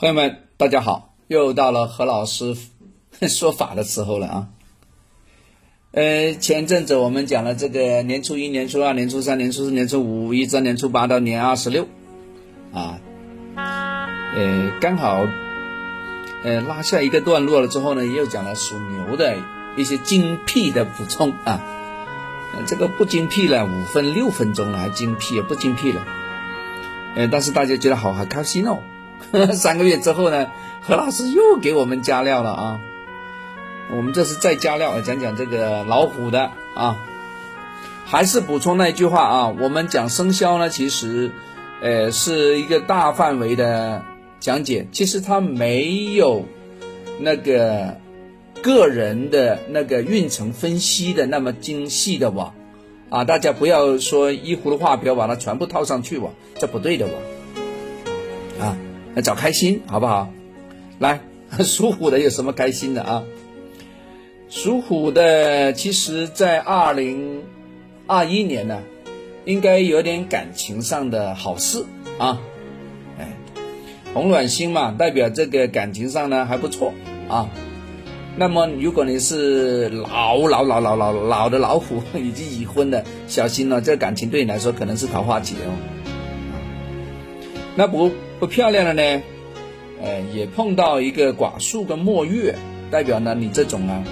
朋友们，大家好，又到了何老师 说法的时候了啊。呃，前阵子我们讲了这个年初一、年初二、年初三、年初四、年初五，一直到年初八到年二十六，啊，呃，刚好呃拉下一个段落了之后呢，又讲了属牛的一些精辟的补充啊。这个不精辟了，五分六分钟了，还精辟不精辟了。呃，但是大家觉得好，还开心哦。三个月之后呢，何老师又给我们加料了啊！我们这是再加料，讲讲这个老虎的啊，还是补充那句话啊，我们讲生肖呢，其实呃是一个大范围的讲解，其实它没有那个个人的那个运程分析的那么精细的哇啊！大家不要说一葫芦画瓢把它全部套上去哇，这不对的哇啊！找开心好不好？来，属虎的有什么开心的啊？属虎的，其实，在二零二一年呢，应该有点感情上的好事啊。哎，红鸾星嘛，代表这个感情上呢还不错啊。那么，如果你是老老老老老老的老虎，已经已婚的，小心了，这感情对你来说可能是桃花劫哦。那不。不漂亮的呢，呃，也碰到一个寡宿跟墨月，代表呢你这种啊，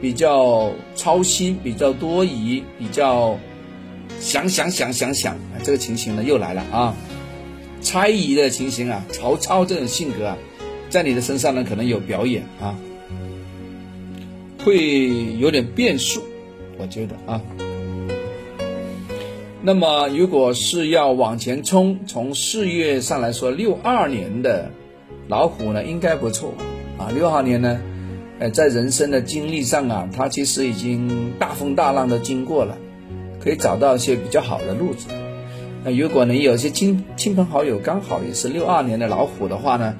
比较操心，比较多疑，比较想想想想想，这个情形呢又来了啊，猜疑的情形啊，曹操这种性格啊，在你的身上呢可能有表演啊，会有点变数，我觉得啊。那么，如果是要往前冲，从事业上来说，六二年的老虎呢，应该不错啊。六二年呢，呃，在人生的经历上啊，他其实已经大风大浪的经过了，可以找到一些比较好的路子。那如果你有些亲亲朋好友刚好也是六二年的老虎的话呢，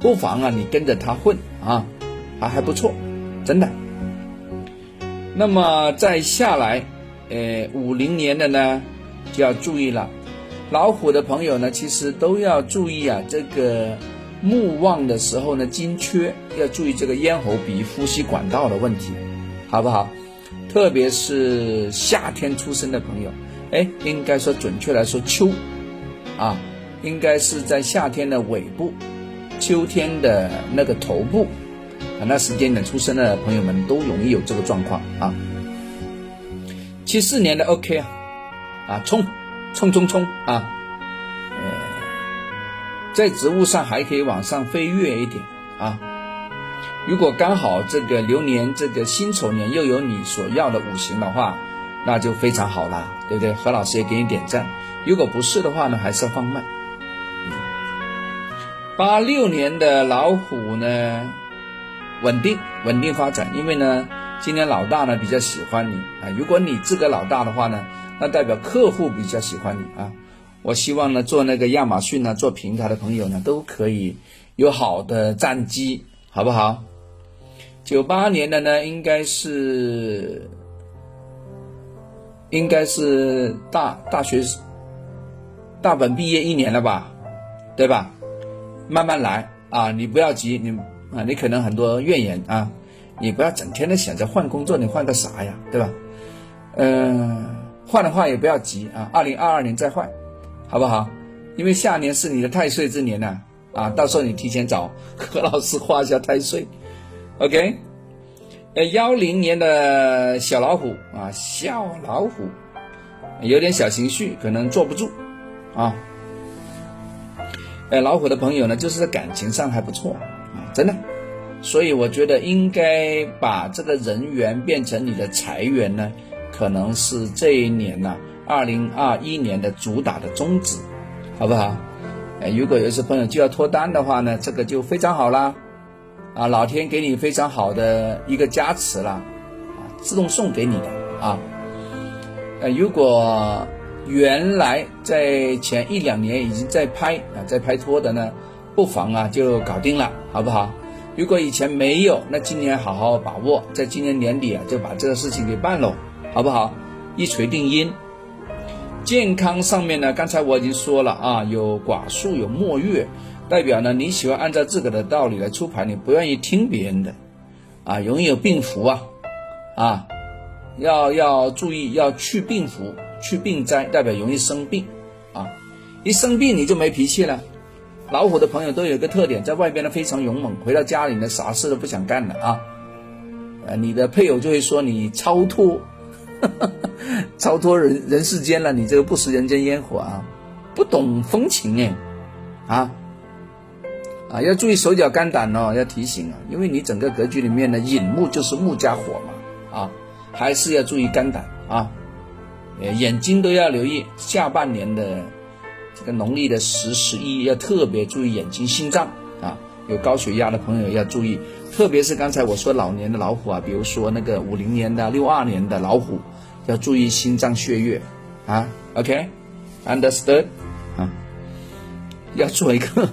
不妨啊，你跟着他混啊，还还不错，真的。那么再下来，呃，五零年的呢？就要注意了，老虎的朋友呢，其实都要注意啊。这个木旺的时候呢，金缺要注意这个咽喉鼻呼吸管道的问题，好不好？特别是夏天出生的朋友，哎，应该说准确来说秋啊，应该是在夏天的尾部，秋天的那个头部啊，那时间点出生的朋友们都容易有这个状况啊。七四年的 OK 啊。啊，冲，冲冲冲啊！呃，在植物上还可以往上飞跃一点啊。如果刚好这个流年这个辛丑年又有你所要的五行的话，那就非常好了，对不对？何老师也给你点赞。如果不是的话呢，还是要放慢。八六年的老虎呢，稳定稳定发展，因为呢，今年老大呢比较喜欢你啊。如果你这个老大的话呢？那代表客户比较喜欢你啊！我希望呢，做那个亚马逊呢，做平台的朋友呢，都可以有好的战绩，好不好？九八年的呢，应该是应该是大大学大本毕业一年了吧，对吧？慢慢来啊，你不要急，你啊，你可能很多怨言啊，你不要整天的想着换工作，你换个啥呀，对吧？嗯。换的话也不要急啊，二零二二年再换，好不好？因为下年是你的太岁之年呢，啊，到时候你提前找何老师画一下太岁，OK？呃，幺零年的小老虎啊，小老虎有点小情绪，可能坐不住啊。呃，老虎的朋友呢，就是在感情上还不错啊，真的，所以我觉得应该把这个人缘变成你的财源呢。可能是这一年呢，二零二一年的主打的宗旨，好不好？哎，如果有些朋友就要脱单的话呢，这个就非常好啦，啊，老天给你非常好的一个加持了，啊，自动送给你的啊。呃，如果原来在前一两年已经在拍啊，在拍拖的呢，不妨啊就搞定了，好不好？如果以前没有，那今年好好把握，在今年年底啊就把这个事情给办了。好不好？一锤定音。健康上面呢，刚才我已经说了啊，有寡宿，有末月，代表呢你喜欢按照自个的道理来出牌，你不愿意听别人的，啊，容易有病符啊，啊，要要注意要去病符、去病灾，代表容易生病，啊，一生病你就没脾气了。老虎的朋友都有一个特点，在外边呢非常勇猛，回到家里呢啥事都不想干了啊，呃，你的配偶就会说你超脱。超脱人人世间了，你这个不食人间烟火啊，不懂风情哎，啊啊，要注意手脚肝胆哦，要提醒啊，因为你整个格局里面呢，引木就是木加火嘛，啊，还是要注意肝胆啊，呃，眼睛都要留意，下半年的这个农历的十十一要特别注意眼睛、心脏啊，有高血压的朋友要注意，特别是刚才我说老年的老虎啊，比如说那个五零年的、六二年的老虎。要注意心脏血液啊，OK，understood 啊，要做一个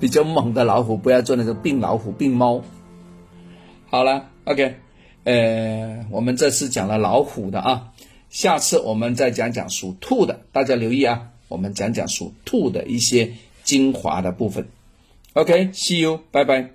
比较猛的老虎，不要做那个病老虎、病猫。好了，OK，呃，我们这次讲了老虎的啊，下次我们再讲讲属兔的，大家留意啊，我们讲讲属兔的一些精华的部分。Okay, see you. Bye bye.